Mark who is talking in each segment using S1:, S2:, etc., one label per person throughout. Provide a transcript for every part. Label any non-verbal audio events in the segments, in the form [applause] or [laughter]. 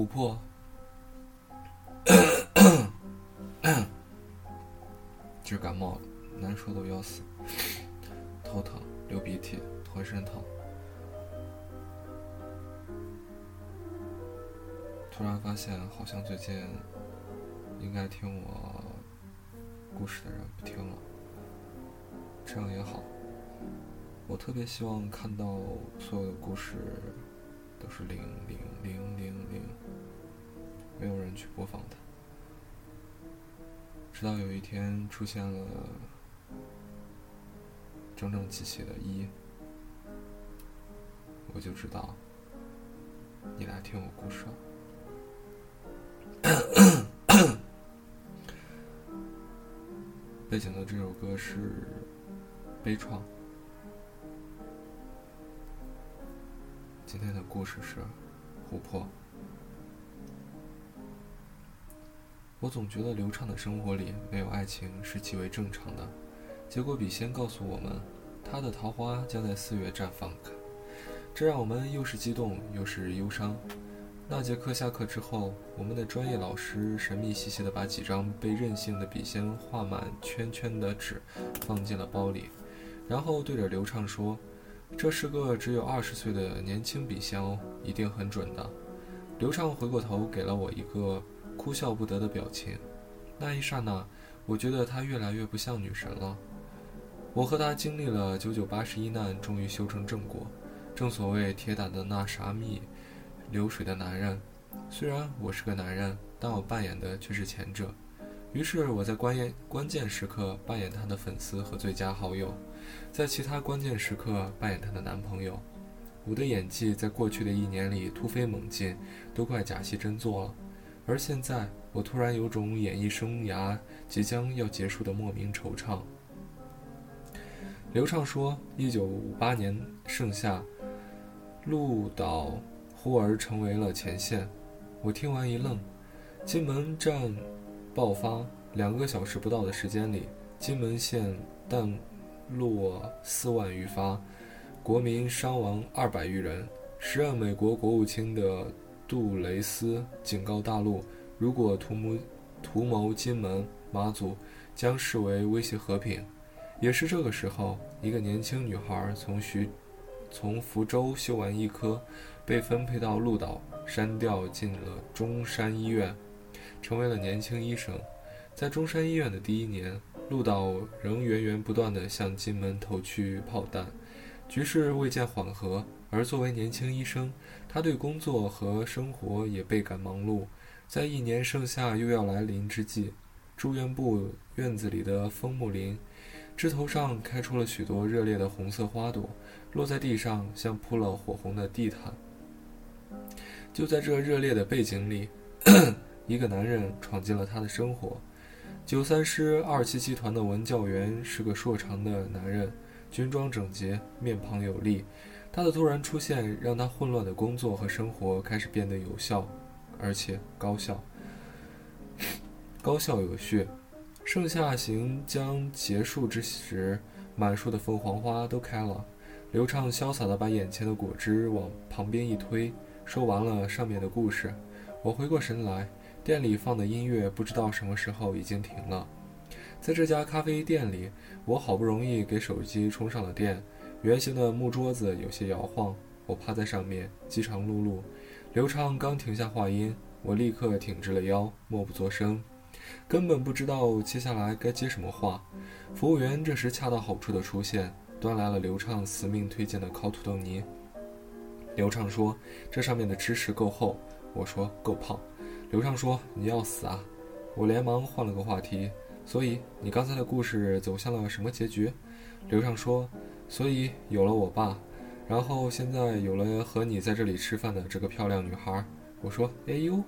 S1: 琥珀，[coughs] 就感冒了，难受的要死，头疼，流鼻涕，浑身疼。突然发现，好像最近应该听我故事的人不听了，这样也好。我特别希望看到所有的故事都是零零零零零，没有人去播放它。直到有一天出现了整整齐齐的一，我就知道你来听我故事了。[coughs] 背景的这首歌是《悲怆》。今天的故事是琥珀。我总觉得流畅的生活里没有爱情是极为正常的，结果笔仙告诉我们，他的桃花将在四月绽放，这让我们又是激动又是忧伤。那节课下课之后，我们的专业老师神秘兮兮地把几张被任性的笔仙画满圈圈的纸放进了包里，然后对着刘畅说：“这是个只有二十岁的年轻笔仙哦，一定很准的。”刘畅回过头给了我一个哭笑不得的表情。那一刹那，我觉得她越来越不像女神了。我和她经历了九九八十一难，终于修成正果。正所谓铁打的那啥蜜。流水的男人，虽然我是个男人，但我扮演的却是前者。于是我在关键关键时刻扮演他的粉丝和最佳好友，在其他关键时刻扮演他的男朋友。我的演技在过去的一年里突飞猛进，都快假戏真做了。而现在，我突然有种演艺生涯即将要结束的莫名惆怅。刘畅说：“一九五八年盛夏，鹿岛。”忽而成为了前线，我听完一愣。金门战爆发两个小时不到的时间里，金门县弹落四万余发，国民伤亡二百余人。时任美国国务卿的杜蕾斯警告大陆，如果图谋图谋金门、马祖，将视为威胁和平。也是这个时候，一个年轻女孩从徐从福州修完医科。被分配到鹿岛，删调进了中山医院，成为了年轻医生。在中山医院的第一年，鹿岛仍源源不断地向金门投去炮弹，局势未见缓和。而作为年轻医生，他对工作和生活也倍感忙碌。在一年盛夏又要来临之际，住院部院子里的枫木林，枝头上开出了许多热烈的红色花朵，落在地上像铺了火红的地毯。就在这热烈的背景里，一个男人闯进了他的生活。九三师二七七团的文教员是个硕长的男人，军装整洁，面庞有力。他的突然出现让他混乱的工作和生活开始变得有效，而且高效。高效有序。盛夏行将结束之时，满树的凤凰花都开了。刘畅潇洒地把眼前的果汁往旁边一推。说完了上面的故事，我回过神来，店里放的音乐不知道什么时候已经停了。在这家咖啡店里，我好不容易给手机充上了电。圆形的木桌子有些摇晃，我趴在上面，饥肠辘辘。刘畅刚停下话音，我立刻挺直了腰，默不作声，根本不知道接下来该接什么话。服务员这时恰到好处地出现，端来了刘畅死命推荐的烤土豆泥。刘畅说：“这上面的芝士够厚。”我说：“够胖。”刘畅说：“你要死啊！”我连忙换了个话题：“所以你刚才的故事走向了什么结局？”刘畅说：“所以有了我爸，然后现在有了和你在这里吃饭的这个漂亮女孩。”我说：“哎呦！”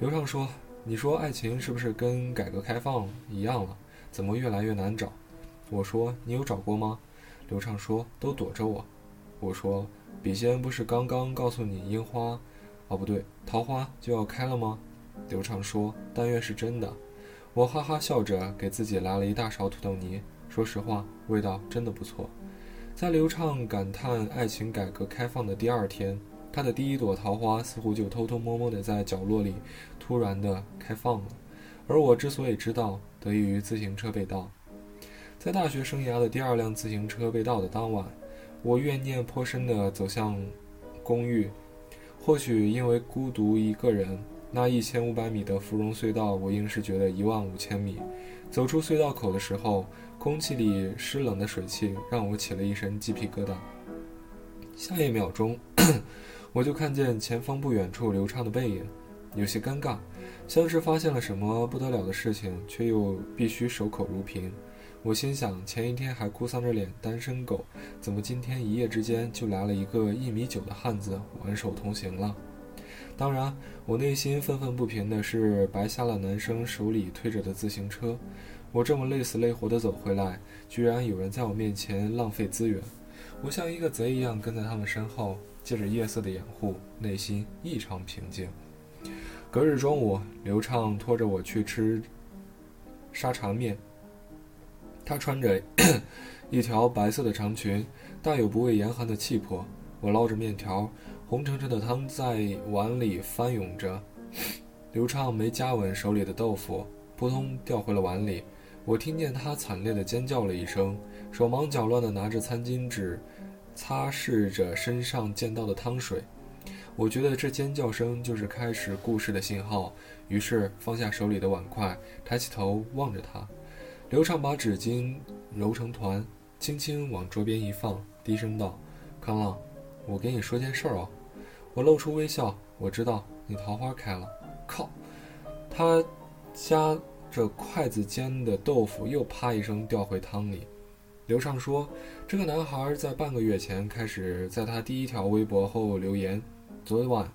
S1: 刘畅说：“你说爱情是不是跟改革开放一样了？怎么越来越难找？”我说：“你有找过吗？”刘畅说：“都躲着我。”我说。笔仙不是刚刚告诉你樱花，哦不对，桃花就要开了吗？刘畅说：“但愿是真的。”我哈哈笑着给自己来了一大勺土豆泥。说实话，味道真的不错。在刘畅感叹爱情改革开放的第二天，他的第一朵桃花似乎就偷偷摸摸地在角落里突然地开放了。而我之所以知道，得益于自行车被盗。在大学生涯的第二辆自行车被盗的当晚，我怨念颇深地走向公寓。或许因为孤独一个人，那一千五百米的芙蓉隧道，我硬是觉得一万五千米。走出隧道口的时候，空气里湿冷的水汽让我起了一身鸡皮疙瘩。下一秒钟，[clears throat] 我就看见前方不远处流畅的背影，有些尴尬，像是发现了什么不得了的事情，却又必须守口如瓶。我心想，前一天还哭丧着脸单身狗，怎么今天一夜之间就来了一个一米九的汉子挽手同行了？当然，我内心愤愤不平的是，白瞎了男生手里推着的自行车。我这么累死累活的走回来，居然有人在我面前浪费资源。我像一个贼一样跟在他们身后，借着夜色的掩护，内心异常平静。隔日中午，刘畅拖着我去吃沙茶面。他穿着 [coughs] 一条白色的长裙，大有不畏严寒的气魄。我捞着面条，红澄澄的汤在碗里翻涌着。[laughs] 刘畅没夹稳手里的豆腐，扑通掉回了碗里。我听见他惨烈的尖叫了一声，手忙脚乱地拿着餐巾纸擦拭着身上溅到的汤水。我觉得这尖叫声就是开始故事的信号，于是放下手里的碗筷，抬起头望着他。刘畅把纸巾揉成团，轻轻往桌边一放，低声道：“康浪，我给你说件事儿哦。”我露出微笑，我知道你桃花开了。靠！他夹着筷子尖的豆腐又啪一声掉回汤里。刘畅说：“这个男孩在半个月前开始在他第一条微博后留言，昨晚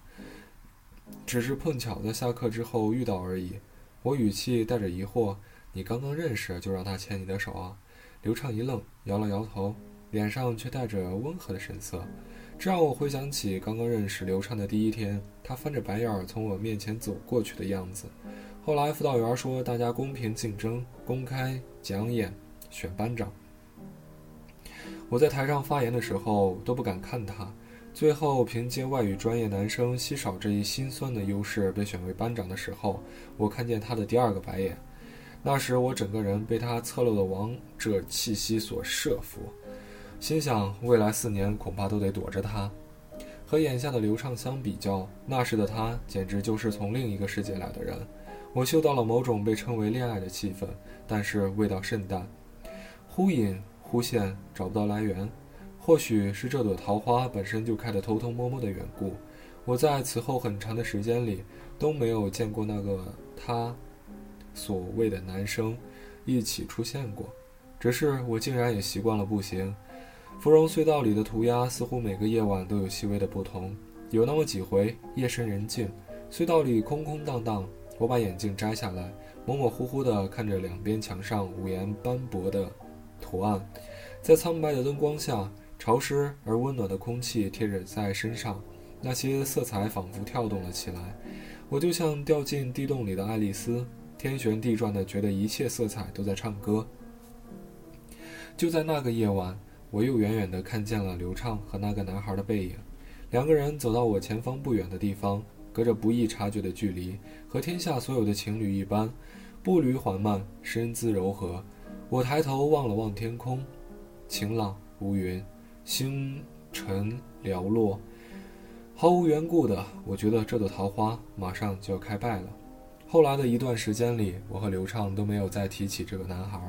S1: 只是碰巧在下课之后遇到而已。”我语气带着疑惑。你刚刚认识就让他牵你的手啊？刘畅一愣，摇了摇头，脸上却带着温和的神色，这让我回想起刚刚认识刘畅的第一天，他翻着白眼儿从我面前走过去的样子。后来辅导员说大家公平竞争，公开讲演，选班长。我在台上发言的时候都不敢看他，最后凭借外语专业男生稀少这一心酸的优势被选为班长的时候，我看见他的第二个白眼。那时我整个人被他侧漏的王者气息所慑服，心想未来四年恐怕都得躲着他。和眼下的刘畅相比较，那时的他简直就是从另一个世界来的人。我嗅到了某种被称为恋爱的气氛，但是味道甚淡，忽隐忽现，找不到来源。或许是这朵桃花本身就开得偷偷摸摸的缘故，我在此后很长的时间里都没有见过那个他。所谓的男生，一起出现过，只是我竟然也习惯了步行。芙蓉隧道里的涂鸦似乎每个夜晚都有细微的不同。有那么几回，夜深人静，隧道里空空荡荡，我把眼镜摘下来，模模糊糊地看着两边墙上五颜斑驳的图案，在苍白的灯光下，潮湿而温暖的空气贴着在身上，那些色彩仿佛跳动了起来，我就像掉进地洞里的爱丽丝。天旋地转的，觉得一切色彩都在唱歌。就在那个夜晚，我又远远地看见了刘畅和那个男孩的背影。两个人走到我前方不远的地方，隔着不易察觉的距离，和天下所有的情侣一般，步履缓慢，身姿柔和。我抬头望了望天空，晴朗无云，星辰寥落。毫无缘故的，我觉得这朵桃花马上就要开败了。后来的一段时间里，我和刘畅都没有再提起这个男孩。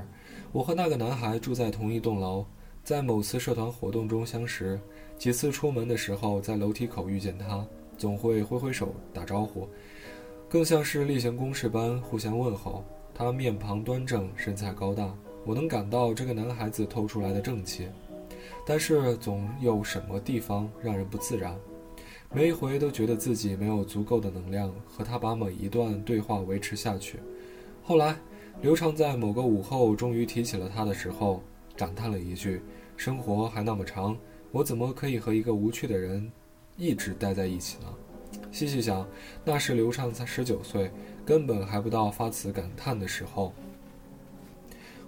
S1: 我和那个男孩住在同一栋楼，在某次社团活动中相识，几次出门的时候在楼梯口遇见他，总会挥挥手打招呼，更像是例行公事般互相问候。他面庞端正，身材高大，我能感到这个男孩子透出来的正气，但是总有什么地方让人不自然。每一回都觉得自己没有足够的能量和他把每一段对话维持下去。后来，刘畅在某个午后终于提起了他的时候，感叹了一句：“生活还那么长，我怎么可以和一个无趣的人一直待在一起呢？”细细想，那时刘畅才十九岁，根本还不到发此感叹的时候。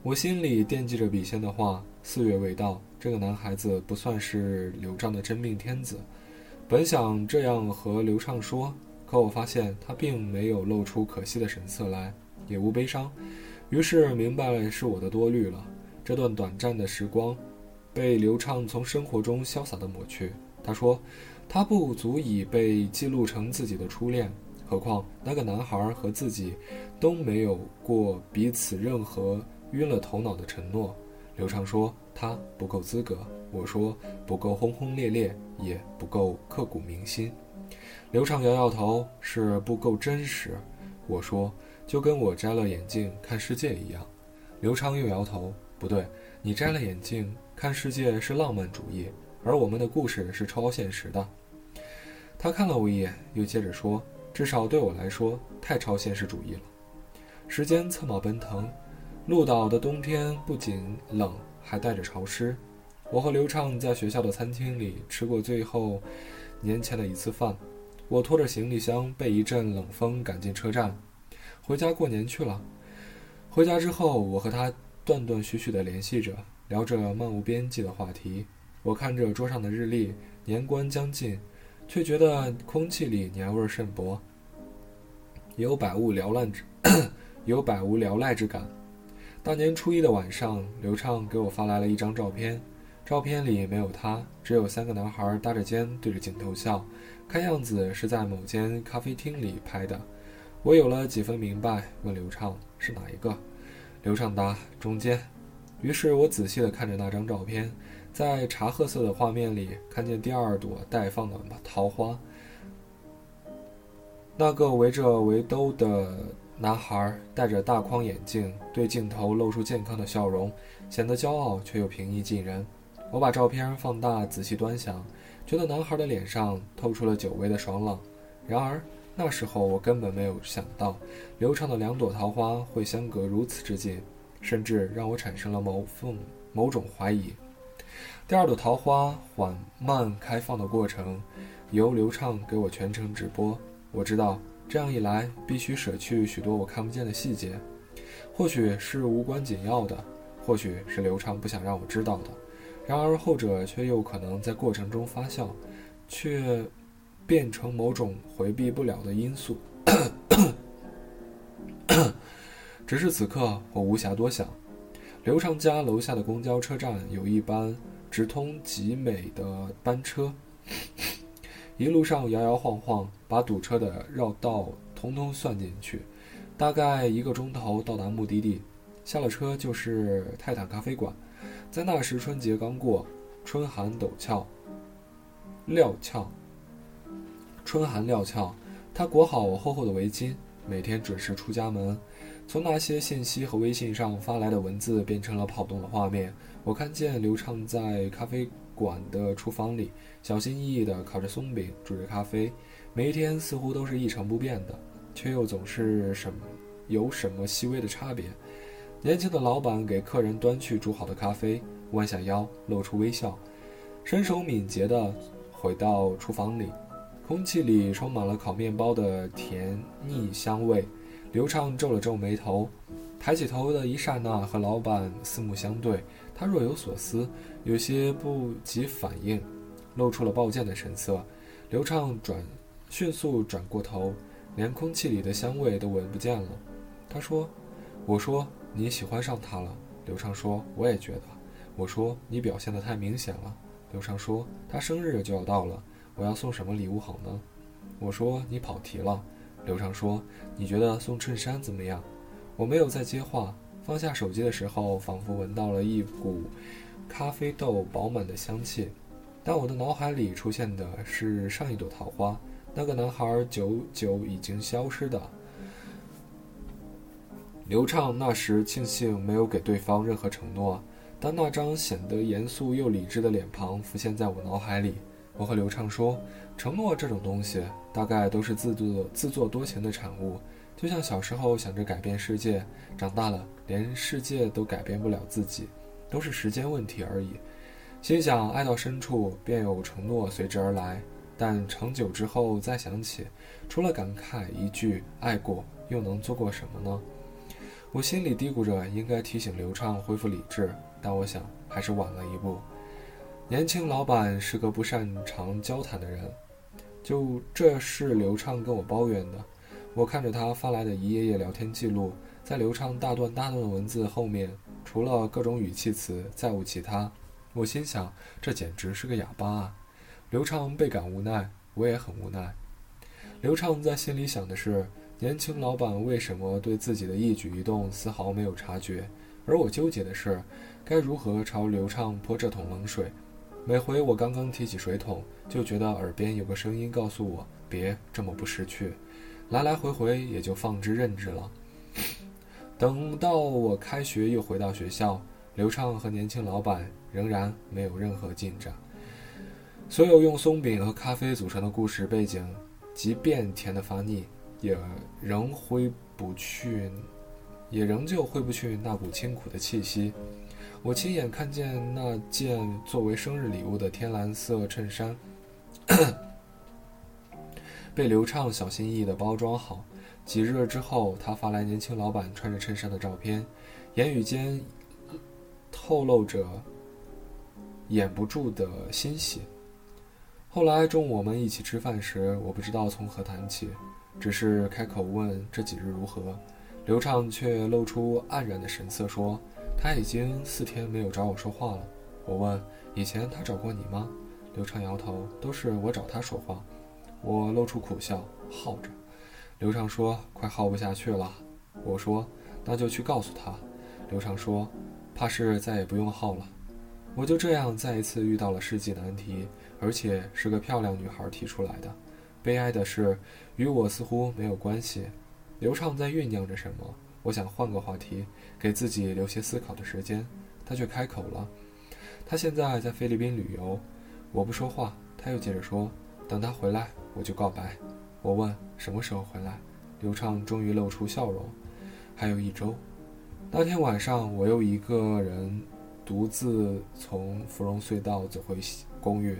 S1: 我心里惦记着笔仙的话：四月未到，这个男孩子不算是刘畅的真命天子。本想这样和刘畅说，可我发现他并没有露出可惜的神色来，也无悲伤，于是明白了是我的多虑了。这段短暂的时光，被刘畅从生活中潇洒地抹去。他说，他不足以被记录成自己的初恋，何况那个男孩和自己都没有过彼此任何晕了头脑的承诺。刘畅说他不够资格，我说不够轰轰烈烈，也不够刻骨铭心。刘畅摇摇头，是不够真实。我说就跟我摘了眼镜看世界一样。刘畅又摇头，不对，你摘了眼镜看世界是浪漫主义。而我们的故事是超现实的。他看了我一眼，又接着说：“至少对我来说，太超现实主义了。”时间策马奔腾，鹿岛的冬天不仅冷，还带着潮湿。我和刘畅在学校的餐厅里吃过最后年前的一次饭。我拖着行李箱，被一阵冷风赶进车站，回家过年去了。回家之后，我和他断断续续地联系着，聊着漫无边际的话题。我看着桌上的日历，年关将近，却觉得空气里年味甚薄，有百无聊赖之，[clears throat] 有百无聊赖之感。大年初一的晚上，刘畅给我发来了一张照片，照片里没有他，只有三个男孩搭着肩对着镜头笑，看样子是在某间咖啡厅里拍的。我有了几分明白，问刘畅是哪一个？刘畅答：中间。于是我仔细地看着那张照片。在茶褐色的画面里，看见第二朵待放的桃花。那个围着围兜的男孩戴着大框眼镜，对镜头露出健康的笑容，显得骄傲却又平易近人。我把照片放大，仔细端详，觉得男孩的脸上透出了久违的爽朗。然而那时候我根本没有想到，流畅的两朵桃花会相隔如此之近，甚至让我产生了某份某种怀疑。第二朵桃花缓慢开放的过程，由刘畅给我全程直播。我知道这样一来，必须舍去许多我看不见的细节，或许是无关紧要的，或许是刘畅不想让我知道的。然而后者却又可能在过程中发酵，却变成某种回避不了的因素。只是此刻我无暇多想。刘畅家楼下的公交车站有一班。直通集美的班车，一路上摇摇晃晃，把堵车的绕道通通算进去，大概一个钟头到达目的地。下了车就是泰坦咖啡馆，在那时春节刚过，春寒陡峭，料峭。春寒料峭，他裹好厚厚的围巾，每天准时出家门。从那些信息和微信上发来的文字变成了跑动的画面。我看见刘畅在咖啡馆的厨房里，小心翼翼地烤着松饼，煮着咖啡。每一天似乎都是一成不变的，却又总是什么有什么细微的差别。年轻的老板给客人端去煮好的咖啡，弯下腰，露出微笑，身手敏捷地回到厨房里。空气里充满了烤面包的甜腻香味。刘畅皱了皱眉头，抬起头的一刹那，和老板四目相对。他若有所思，有些不及反应，露出了抱歉的神色。刘畅转，迅速转过头，连空气里的香味都闻不见了。他说：“我说你喜欢上他了。”刘畅说：“我也觉得。”我说：“你表现得太明显了。”刘畅说：“他生日就要到了，我要送什么礼物好呢？”我说：“你跑题了。”刘畅说：“你觉得送衬衫怎么样？”我没有再接话。放下手机的时候，仿佛闻到了一股咖啡豆饱满的香气，但我的脑海里出现的是上一朵桃花，那个男孩久久已经消失的。刘畅那时庆幸没有给对方任何承诺，但那张显得严肃又理智的脸庞浮现在我脑海里。我和刘畅说，承诺这种东西，大概都是自作自作多情的产物。就像小时候想着改变世界，长大了连世界都改变不了自己，都是时间问题而已。心想爱到深处，便有承诺随之而来。但长久之后再想起，除了感慨一句“爱过”，又能做过什么呢？我心里嘀咕着，应该提醒刘畅恢复理智，但我想还是晚了一步。年轻老板是个不擅长交谈的人，就这是刘畅跟我抱怨的。我看着他发来的一页页聊天记录，在刘畅大段大段的文字后面，除了各种语气词，再无其他。我心想，这简直是个哑巴啊！刘畅倍感无奈，我也很无奈。刘畅在心里想的是，年轻老板为什么对自己的一举一动丝毫没有察觉？而我纠结的是，该如何朝刘畅泼这桶冷水？每回我刚刚提起水桶，就觉得耳边有个声音告诉我别这么不识趣，来来回回也就放之任之了。等到我开学又回到学校，刘畅和年轻老板仍然没有任何进展。所有用松饼和咖啡组成的故事背景，即便甜得发腻，也仍挥不去，也仍旧挥不去那股清苦的气息。我亲眼看见那件作为生日礼物的天蓝色衬衫，[coughs] 被刘畅小心翼翼地包装好。几日之后，他发来年轻老板穿着衬衫的照片，言语间透露着掩不住的欣喜。后来中午我们一起吃饭时，我不知道从何谈起，只是开口问这几日如何，刘畅却露出黯然的神色，说他已经四天没有找我说话了。我问以前他找过你吗？刘畅摇头，都是我找他说话。我露出苦笑，耗着。刘畅说快耗不下去了。我说那就去告诉他。刘畅说怕是再也不用耗了。我就这样再一次遇到了世纪难题。而且是个漂亮女孩提出来的。悲哀的是，与我似乎没有关系。刘畅在酝酿着什么？我想换个话题，给自己留些思考的时间。他却开口了。他现在在菲律宾旅游。我不说话。他又接着说：“等他回来，我就告白。”我问：“什么时候回来？”刘畅终于露出笑容：“还有一周。”那天晚上，我又一个人独自从芙蓉隧道走回公寓。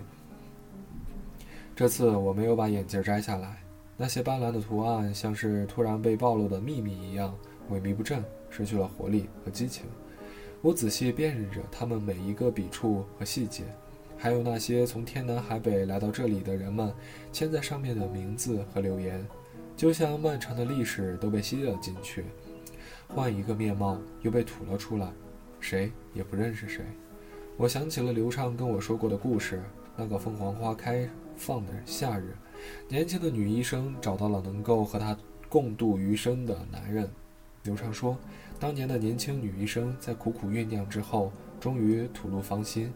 S1: 这次我没有把眼镜摘下来，那些斑斓的图案像是突然被暴露的秘密一样萎靡不振，失去了活力和激情。我仔细辨认着他们每一个笔触和细节，还有那些从天南海北来到这里的人们签在上面的名字和留言，就像漫长的历史都被吸了进去，换一个面貌又被吐了出来，谁也不认识谁。我想起了刘畅跟我说过的故事，那个凤凰花开。放的夏日，年轻的女医生找到了能够和她共度余生的男人。刘畅说，当年的年轻女医生在苦苦酝酿之后，终于吐露芳心。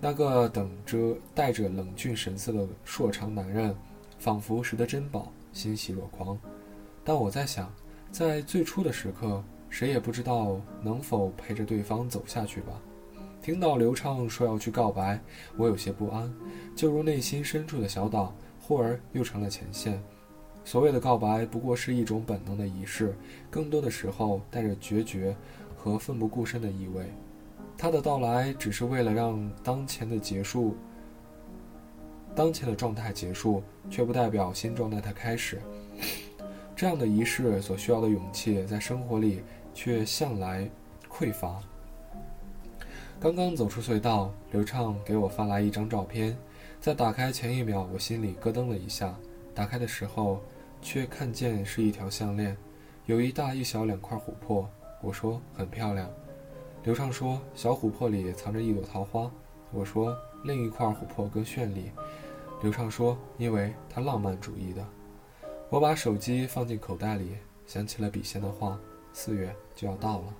S1: 那个等着带着冷峻神色的硕长男人，仿佛拾得珍宝，欣喜若狂。但我在想，在最初的时刻，谁也不知道能否陪着对方走下去吧。听到刘畅说要去告白，我有些不安，就如内心深处的小岛，忽而又成了前线。所谓的告白，不过是一种本能的仪式，更多的时候带着决绝和奋不顾身的意味。他的到来，只是为了让当前的结束，当前的状态结束，却不代表新状态的开始。这样的仪式所需要的勇气，在生活里却向来匮乏。刚刚走出隧道，刘畅给我发来一张照片。在打开前一秒，我心里咯噔了一下。打开的时候，却看见是一条项链，有一大一小两块琥珀。我说很漂亮。刘畅说小琥珀里藏着一朵桃花。我说另一块琥珀更绚丽。刘畅说因为它浪漫主义的。我把手机放进口袋里，想起了笔仙的话：四月就要到了。